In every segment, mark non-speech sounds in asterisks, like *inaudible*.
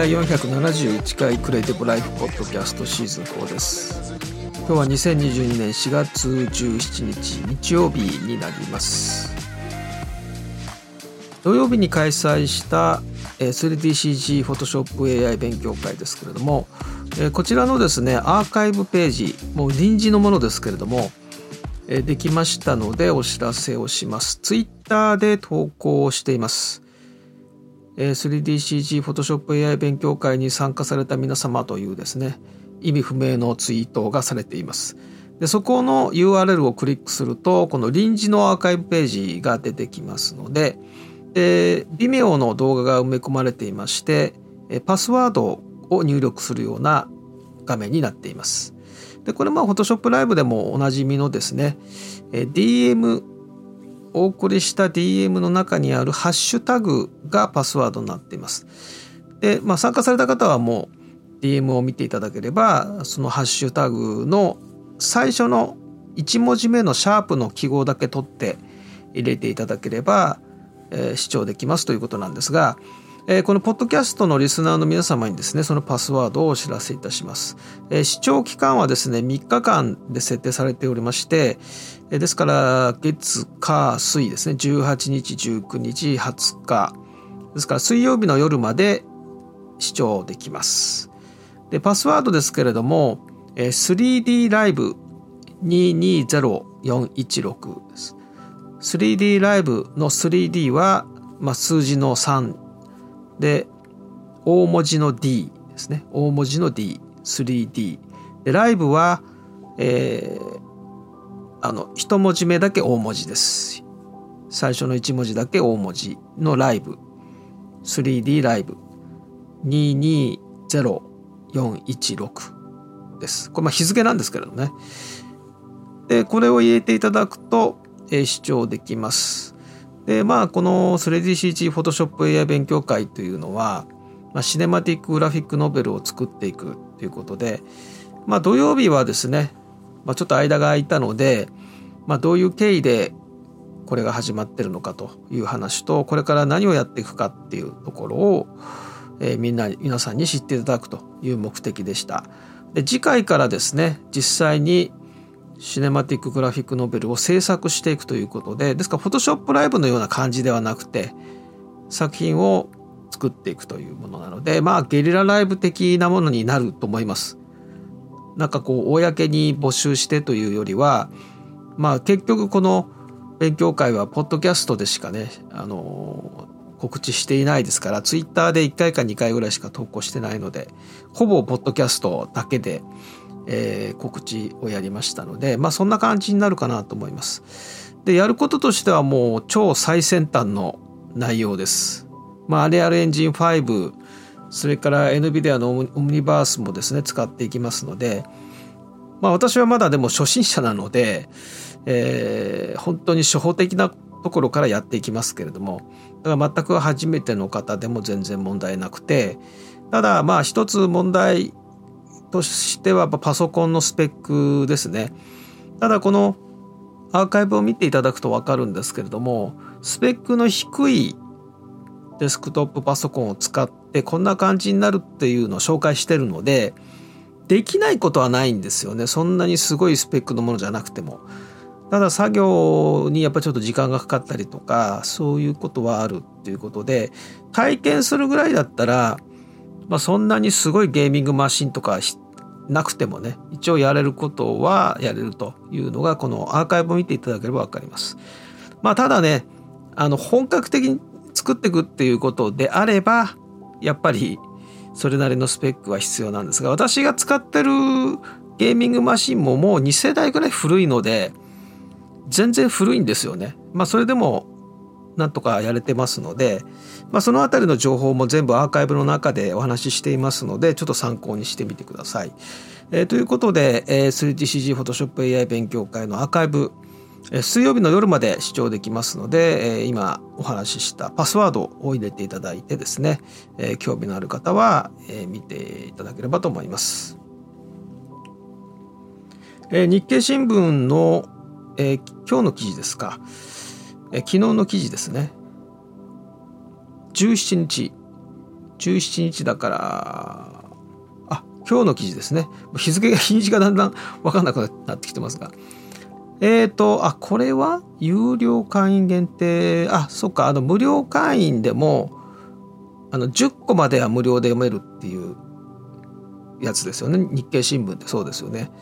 第471回クリエイティブライフポッドキャストシーズン4です今日は2022年4月17日日曜日になります土曜日に開催した 3DCG フォトショップ AI 勉強会ですけれどもこちらのですねアーカイブページもう臨時のものですけれどもできましたのでお知らせをします。ツイッターで投稿しています。3DCG フォトショップ AI 勉強会に参加された皆様というですね意味不明のツイートがされています。でそこの URL をクリックするとこの臨時のアーカイブページが出てきますのでで Vimeo の動画が埋め込まれていましてパスワードを入力するような画面になっています。でこれまあ Photoshop ライブでもおなじみのですね DM お送りした DM の中にあるハッシュタグがパスワードになっています。で、まあ、参加された方はもう DM を見ていただければそのハッシュタグの最初の1文字目のシャープの記号だけ取って入れていただければ、えー、視聴できますということなんですが、え、このポッドキャストのリスナーの皆様にですねそのパスワードをお知らせいたします、え、視聴期間はですね3日間で設定されておりまして、え、ですから月火水ですね18日19日20日。ですから水曜日の夜まで視聴できます。でパスワードですけれども、え、3D ライブ220416です。3D ライブの 3D は、まあ、数字の3で大文字の D ですね。大文字の D3D でライブは、えー、あの一文字目だけ大文字です。最初の1文字だけ大文字のライブ。3D ライブ。220416です。これまあ日付なんですけれどもね。でこれを入れていただくと、えー、視聴できます。でまあこの 3DCG フォトショップ AI 勉強会というのは、まあ、シネマティックグラフィックノベルを作っていくということで、まあ、土曜日はですね、まあ、ちょっと間が空いたので、まあ、どういう経緯でこれが始まってるのかという話とこれから何をやっていくかっていうところを、えー、みんな皆さんに知っていただくという目的でした。で次回からですね実際にシネマティックグラフィックノベルを制作していくということでですからフォトショップライブのような感じではなくて作品を作っていくというものなのでまあゲリラライブ的なものになると思います。なんかこう公に募集してというよりはまあ結局この勉強会はポッドキャストでしかねあの告知していないですからツイッターで1回か2回ぐらいしか投稿してないのでほぼポッドキャストだけでえー、告知をやりましたので、まあ、そんな感じになるかなと思います。でやることとしてはもう超最先端の内容です。まあ、アレアルエンジン5それから NVIDIA のオムニバースもですね使っていきますので、まあ、私はまだでも初心者なので、えー、本当に初歩的なところからやっていきますけれどもだから全く初めての方でも全然問題なくてただまあ一つ問題としてはパソコンのスペックですね。ただこのアーカイブを見ていただくと分かるんですけれどもスペックの低いデスクトップパソコンを使ってこんな感じになるっていうのを紹介してるのでできないことはないんですよねそんなにすごいスペックのものじゃなくてもただ作業にやっぱちょっと時間がかかったりとかそういうことはあるっていうことで体験するぐらいだったらまあ、そんなにすごいゲーミングマシンとかなくてもね一応やれることはやれるというのがこのアーカイブを見ていただければ分かります。まあ、ただねあの本格的に作っていくっていうことであればやっぱりそれなりのスペックは必要なんですが私が使ってるゲーミングマシンももう2世代ぐらい古いので全然古いんですよね。まあそれでもなんとかやれてますので、まあ、その辺りの情報も全部アーカイブの中でお話ししていますのでちょっと参考にしてみてください。えー、ということで、えー、3DCG フォトショップ AI 勉強会のアーカイブ、えー、水曜日の夜まで視聴できますので、えー、今お話ししたパスワードを入れていただいてですね、えー、興味のある方は、えー、見ていただければと思います。えー、日経新聞の、えー、今日の記事ですか。え昨日の記事ですね。17日。17日だからあ今日の記事ですね。日付が *laughs* 日にちがだんだん分かんなくなってきてますが。えっ、ー、とあこれは有料会員限定。あそっか。あの無料会員でもあの10個までは無料で読めるっていうやつですよね。日経新聞ってそうですよね。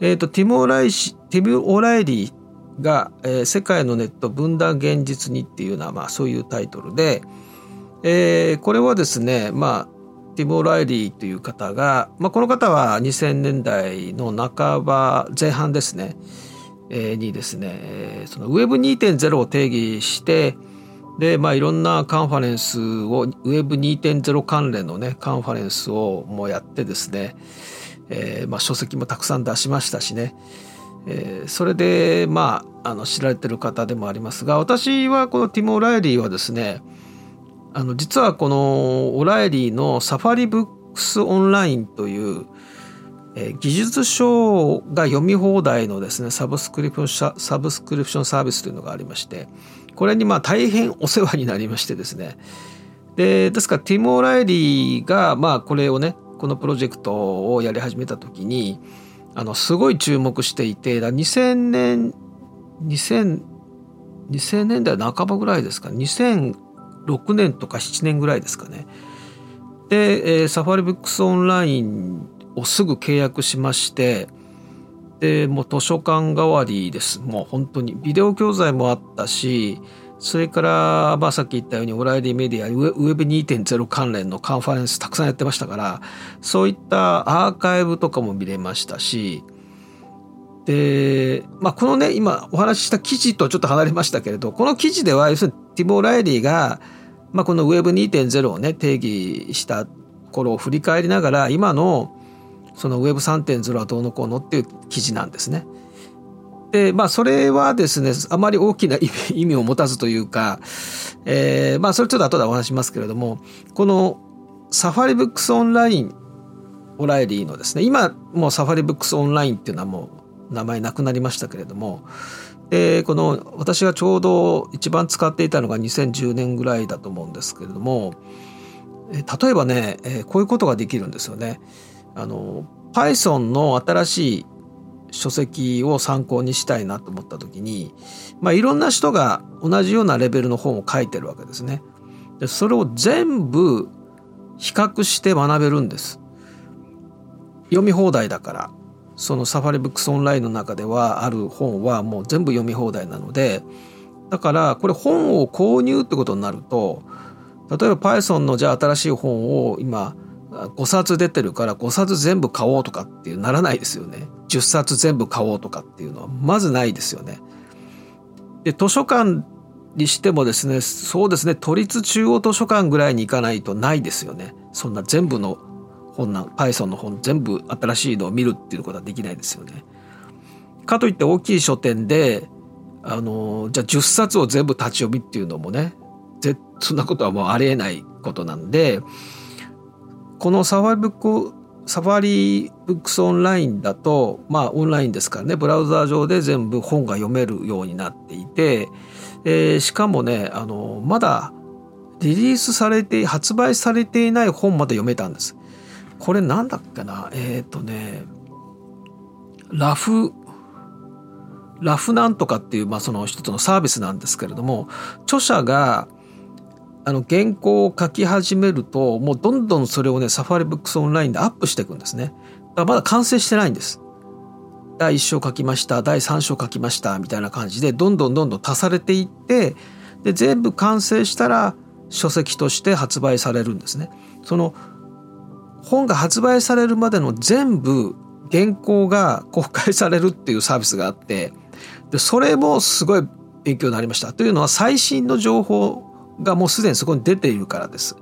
えっ、ー、とティム・オライシティム・オライリーが、えー、世界のネット分断現実に」っていうような、まあ、そういうタイトルで、えー、これはですねまあティム・オライリーという方が、まあ、この方は2000年代の半ば前半ですね、えー、にですね、えー、その Web2.0 を定義してでまあいろんなカンファレンスを Web2.0 関連のねカンファレンスをもうやってですね、えーまあ、書籍もたくさん出しましたしね。えー、それでまああの知られてる方でもありますが私はこのティム・オライリーはですねあの実はこのオライリーのサファリブックスオンラインという、えー、技術書が読み放題のですねサブスクリプションサブスクリプションサービスというのがありましてこれにまあ大変お世話になりましてですね。でですからティム・オライリーがまあこれをねこのプロジェクトをやり始めた時にあのすごい注目していて2000年2000 2000年代半ばぐらいですか？2006年とか7年ぐらいですかね。で、えー、サファリブックスオンラインをすぐ契約しましてでもう図書館代わりです。もう本当にビデオ教材もあったしそれから、まあ、さっき言ったようにオライリーメディアウェブ2.0関連のカンファレンスたくさんやってましたからそういったアーカイブとかも見れましたしで、まあ、このね今お話しした記事とちょっと離れましたけれどこの記事では要するにティボー・ライリーが、まあ、この Web2.0 をね定義した頃を振り返りながら今のその Web3.0 はどうのこうのっていう記事なんですね。でまあそれはですねあまり大きな *laughs* 意味を持たずというか、えー、まあそれちょっと後でお話しますけれどもこのサファリブックスオンラインオライリーのですね今もうサファリブックスオンラインっていうのはもう名前なくなりましたけれどもでこの私がちょうど一番使っていたのが2010年ぐらいだと思うんですけれども例えばねこういうことができるんですよね。あの Python の新しい書籍を参考にしたいなと思った時に、まあ、いろんな人が同じようなレベルの本を書いてるわけですね。でそれを全部比較して学べるんです。読み放題だからそのサファリブックスオンラインの中ではある本はもう全部読み放題なのでだからこれ本を購入ってことになると例えば Python のじゃあ新しい本を今5冊出てるから5冊全部買おうとかっていうならないですよね。10冊全部買おうとかっていうのはまずないですよね。で図書館にしてもですねそうですね都立中央図書館ぐらいに行かないとないですよね。そんな全部の本な Python の本全部新しいのを見るっていうことはできないですよね。かといって大きい書店であのじゃあ10冊を全部立ち読みっていうのもねそんなことはもうありえないことなんでこのサファリブックサファリブックスオンラインだとまあオンラインですからねブラウザー上で全部本が読めるようになっていて、えー、しかもねあのまだリリースされて発売されていない本まで読めたんです。これなんだっけな？えっ、ー、とねラフラフなんとかっていう、まあ、その一つのサービスなんですけれども著者があの原稿を書き始めるともうどんどんそれをねサファリブックスオンラインでアップしていくんですね。だからまだ完成してないんです。第1章書きました第3章書きましたみたいな感じでどんどんどんどん足されていってで全部完成したら書籍として発売されるんですね。その本が発売されるまでの全部原稿が公開されるっていうサービスがあってでそれもすごい勉強になりました。というのは最新の情報がもうすでにそこに出ているからです。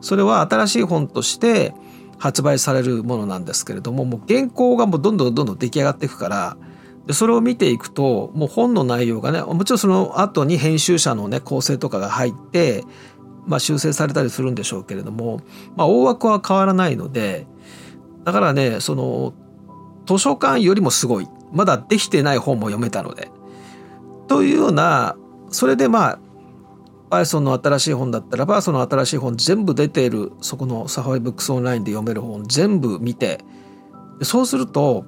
それは新しい本として発売されるものなんですけれどももう原稿がもうどんどんどんどん出来上がっていくからでそれを見ていくともう本の内容がねもちろんその後に編集者のね構成とかが入って、まあ、修正されたりするんでしょうけれども、まあ、大枠は変わらないのでだからねその図書館よりもすごいまだできてない本も読めたので。というようなそれでまあ Python の新しい本だったらばその新しい本全部出ているそこのサファリブックスオンラインで読める本全部見てそうすると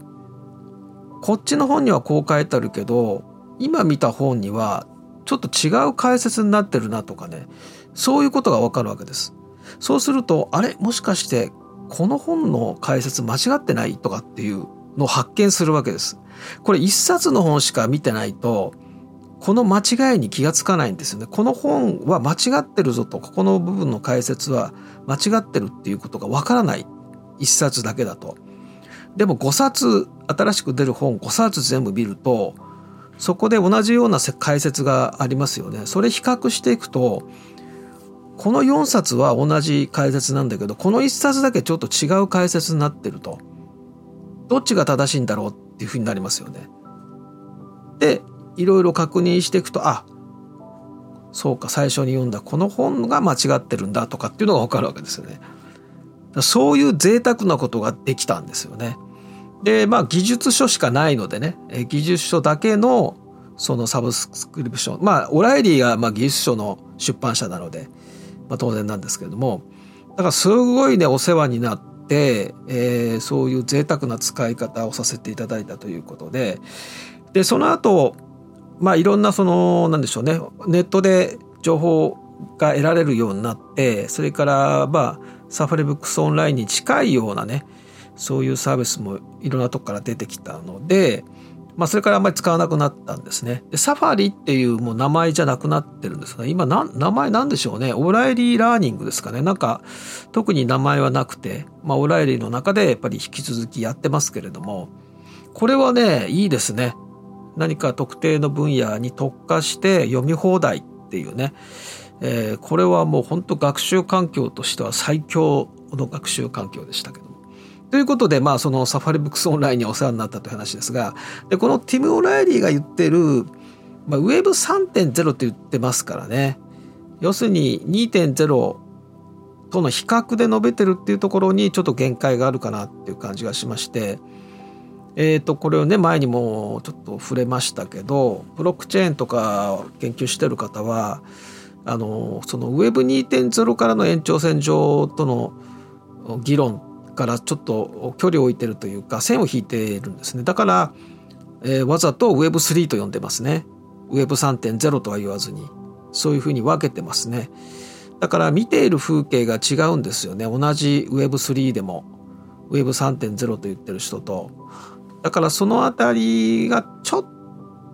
こっちの本にはこう書いてあるけど今見た本にはちょっと違う解説になってるなとかねそういうことがわかるわけです。そうするとあれ？もしかしてこの本の解説間違ってないとかっていうのを発見するわけです。これ一冊の本しか見てないとこの間違いに気がつかないんですよね。この本は間違ってるぞとここの部分の解説は間違ってるっていうことがわからない一冊だけだと。でも5冊新しく出る本5冊全部見るとそこで同じような解説がありますよね。それ比較していくとこの4冊は同じ解説なんだけどこの1冊だけちょっと違う解説になってるとどっちが正しいんだろうっていうふうになりますよね。でいろいろ確認していくとあそうか最初に読んだこの本が間違ってるんだとかっていうのが分かるわけですよね。そういう贅沢なことができたんですよね。でまあ技術書しかないのでね技術書だけのそのサブスクリプションまあオライリーがまあ技術書の出版社なので、まあ、当然なんですけれどもだからすごいねお世話になって、えー、そういう贅沢な使い方をさせていただいたということででその後まあいろんなそのなんでしょうねネットで情報が得られるようになってそれからまあサファリブックスオンラインに近いようなねそういうサービスもいろんなとこから出てきたので、まあ、それからあんまり使わなくなったんですね。でサファリっていうもう名前じゃなくなってるんですが今な名前なんでしょうねオライリーラーニングですかねなんか特に名前はなくて、まあ、オライリーの中でやっぱり引き続きやってますけれどもこれはねいいですね。何か特定の分野に特化して読み放題っていうね、えー、これはもう本当学習環境としては最強の学習環境でしたけども。ということで、まあ、そのサファリブックスオンラインにお世話になったという話ですがでこのティム・オライリーが言ってる、まあ、ウェブ3.0って言ってますからね要するに2.0との比較で述べてるっていうところにちょっと限界があるかなっていう感じがしましてえー、とこれをね前にもちょっと触れましたけどブロックチェーンとか研究してる方はあのその Web2.0 からの延長線上との議論からちょっと距離を置いてるというか線を引いているんですね。だから、えー、わざと Web3 と呼んでますね。Web3.0 とは言わずに。そういうふうに分けてますね。だから見ている風景が違うんですよね。同じ Web3 でも。Web3.0 と言ってる人と。だからその辺りがちょっ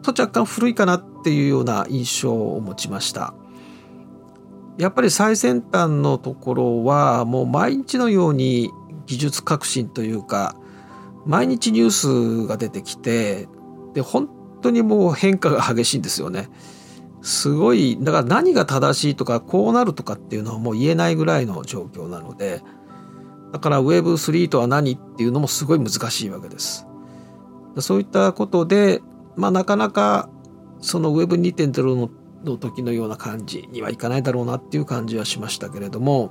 と若干古いかなっていうような印象を持ちました。やっぱり最先端のところはもう毎日のように技術革新というか毎日ニュースが出てきてで本当にもう変化が激しいんですよね。すごいだから何が正しいとかこうなるとかっていうのはもう言えないぐらいの状況なのでだから Web3 とは何っていうのもすごい難しいわけです。そういったことで、まあ、なかなかその Web2.0 のの時のような感じにはいかないだろうなっていう感じはしましたけれども、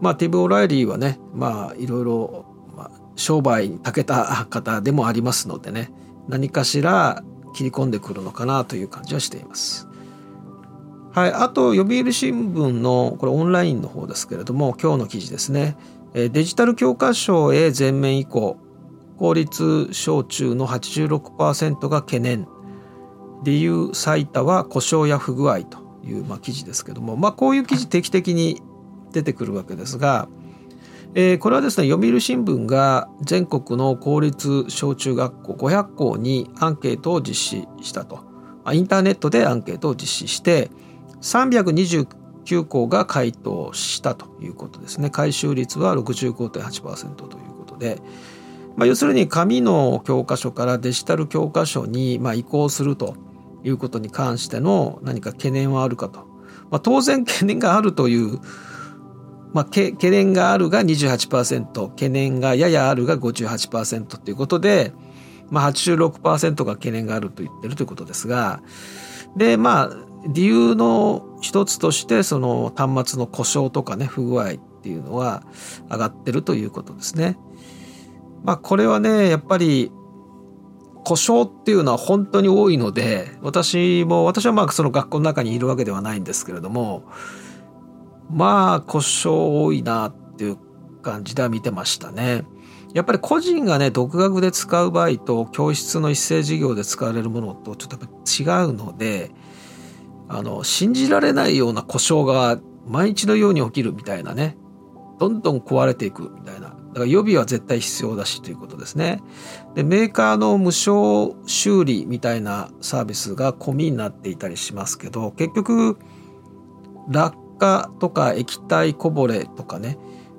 まあ、ティブ・オライリーはねまあいろいろ、ま、商売に長けた方でもありますのでね何かしら切り込んでくるのかなという感じはしています。はい、あと読売新聞のこれオンラインの方ですけれども今日の記事ですねデジタル教科書へ全面移行公立小中の86%が懸念。理由最多は故障や不具合という、まあ、記事ですけども、まあ、こういう記事定期的に出てくるわけですが、え、これはですね読売新聞が全国の公立小中学校500校にアンケートを実施したと。インターネットでアンケートを実施して329校が回答したということですね。回収率は65.8%ということで、まあ、要するに紙の教科書からデジタル教科書にま移行するということに関しての何か懸念はあるかと。まあ、当然懸念があるという、まあ、懸念があるが28%懸念がややあるが58%ということで、まあ86%が懸念があると言ってるということですがでまあ理由の一つとしてその端末の故障とかね不具合っていうのは上がってるということですね。まあこれはねやっぱり故障っていうのは本当に多いので私も私はまあその学校の中にいるわけではないんですけれどもまあ故障多いなっていう感じでは見てましたね。やっぱり個人がね独学で使う場合と教室の一斉授業で使われるものとちょっと違うのであの信じられないような故障が毎日のように起きるみたいなねどんどん壊れていくみたいなだから予備は絶対必要だしということですねでメーカーの無償修理みたいなサービスが込みになっていたりしますけど結局落下とか液体こぼれとかね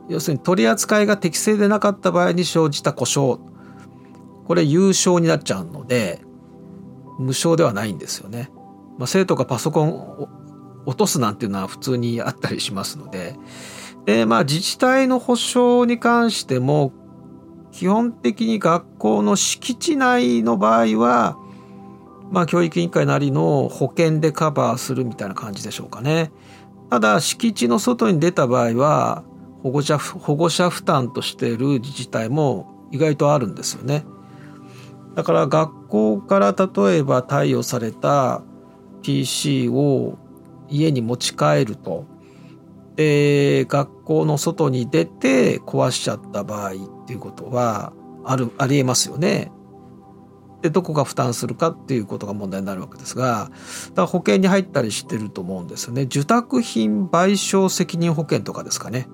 要するに取り扱いが適正でなかった場合に生じた故障これ優勝になっちゃうので無償ではないんですよね。まあ、生徒がパソコンを落とすなんていうのは普通にあったりしますのでで、まあ、自治体の保証に関しても基本的に学校の敷地内の場合は、まあ、教育委員会なりの保険でカバーするみたいな感じでしょうかね。ただ敷地の外に出た場合は保護者保護者負担としている自治体も意外とあるんですよね。だから学校から例えば貸与された PC を家に持ち帰るとで学校の外に出て壊しちゃった場合っていうことはあるありえますよね。でどこが負担するかっていうことが問題になるわけですがだから保険に入ったりしてると思うんですよね。受託品賠償責任保険とかですかね。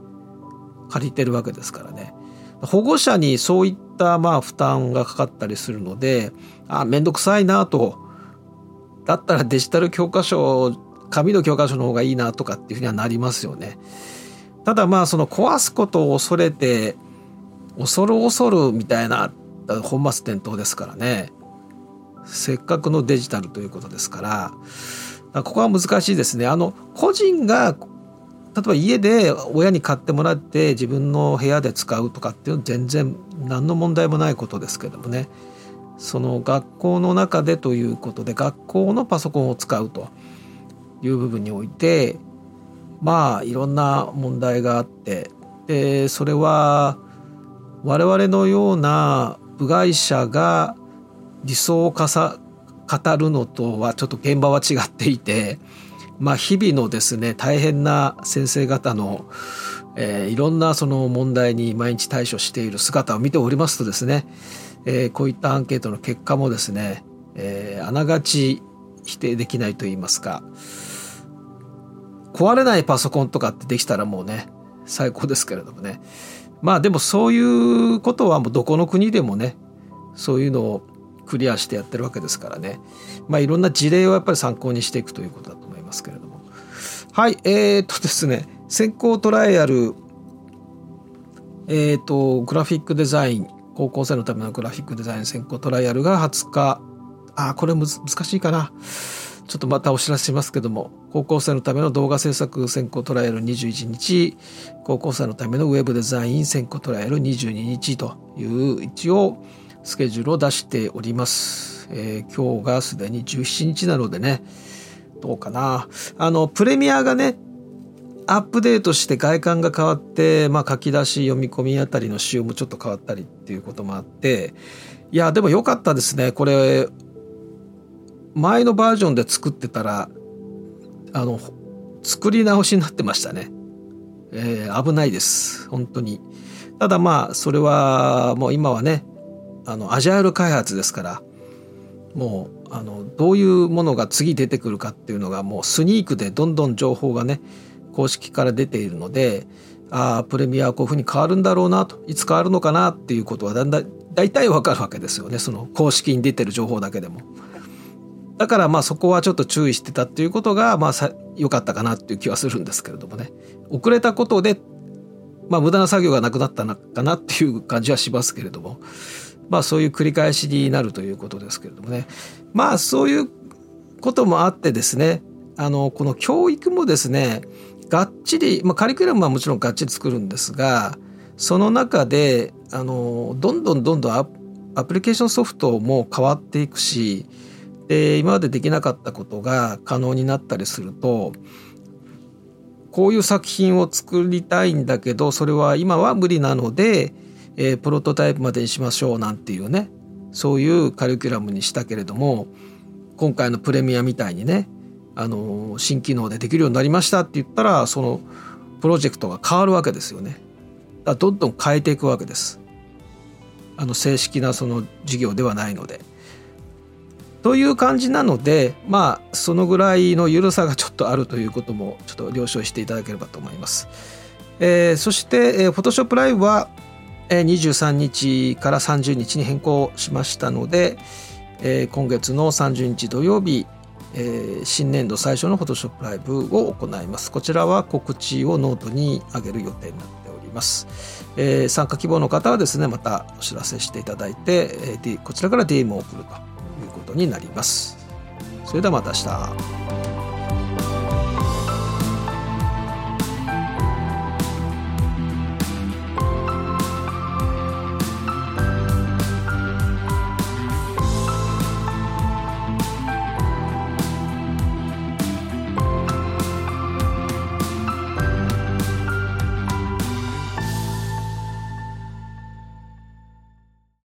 借りてるわけですからね。保護者にそういったまあ負担がかかったりするのであ面倒くさいなとだったらデジタル教科書紙の教科書の方がいいなとかっていうふうにはなりますよね。ただまあその壊すことを恐れて恐る恐るみたいな本末転倒ですからねせっかくのデジタルということですからここは難しいですね。あの個人が例えば家で親に買ってもらって自分の部屋で使うとかっていうのは全然何の問題もないことですけどもねその学校の中でということで学校のパソコンを使うという部分においてまあいろんな問題があってでそれは我々のような部外者が理想をかさ語るのとはちょっと現場は違っていてまあ、日々のですね大変な先生方の、えー、いろんなその問題に毎日対処している姿を見ておりますとですね、えー、こういったアンケートの結果もですね、えー、あながち否定できないと言いますか壊れないパソコンとかってできたらもうね最高ですけれどもね。まあでもそういうことはもうどこの国でもねそういうのをクリアしてやってるわけですからね。まあいろんな事例をやっぱり参考にしていくということだと思いますけれども。はいえー、っとですね先行トライアルえー、っとグラフィックデザイン高校生のためのグラフィックデザイン先行トライアルが20日。あこれ難しいかな。ちょっとまたお知らせしますけども高校生のための動画制作先行トライアル21日高校生のためのウェブデザイン先行トライアル22日という一応スケジュールを出しております、えー、今日がすでに17日なのでねどうかな。あの、プレミアがね、アップデートして外観が変わって、まあ、書き出し読み込みあたりの仕様もちょっと変わったりっていうこともあっていやでも良かったですねこれ前のバージョンで作ってたらあの作り直しになってましたね、えー、危ないです。本当に。ただまあそれはもう今はねあのアジャイル開発ですからもうあのどういうものが次出てくるかっていうのがもうスニークでどんどん情報がね公式から出ているのでああプレミアはこういうふうに変わるんだろうなといつ変わるのかなっていうことはだんだん大体わかるわけですよね。その公式に出てる情報だけでも。だからまあそこはちょっと注意してたっていうことがまあ良かったかなっていう気はするんですけれどもね。遅れたことでまあ無駄な作業がなくなったのかなっていう感じはしますけれども。まあそういう繰り返しになるということですけれどもね。まあそういうこともあってですねあのこの教育もですねがっちり、まあ、カリキュラムはもちろんがっちり作るんですがその中であのどんどんどんどんアプリケーションソフトも変わっていくしで今までできなかったことが可能になったりするとこういう作品を作りたいんだけどそれは今は無理なのでえー、プロトタイプまでにしましょうなんていうねそういうカリキュラムにしたけれども今回のプレミアみたいにねあの新機能でできるようになりましたって言ったらそのプロジェクトが変わるわけですよね。だどんどん変えていくわけです。あの正式なその事業ではないので。という感じなのでまあそのぐらいの緩さがちょっとあるということもちょっと了承していただければと思います。えー、そして、えー、Photoshop Live は、えー、23日から30日に変更しましたので、えー、今月の30日土曜日えー、新年度最初の Photoshop ライブを行います。こちらは告知をノートに上げる予定になっております。えー、参加希望の方はですね、またお知らせしていただいて、えー、こちらから DM を送るとになります。それではまた明日。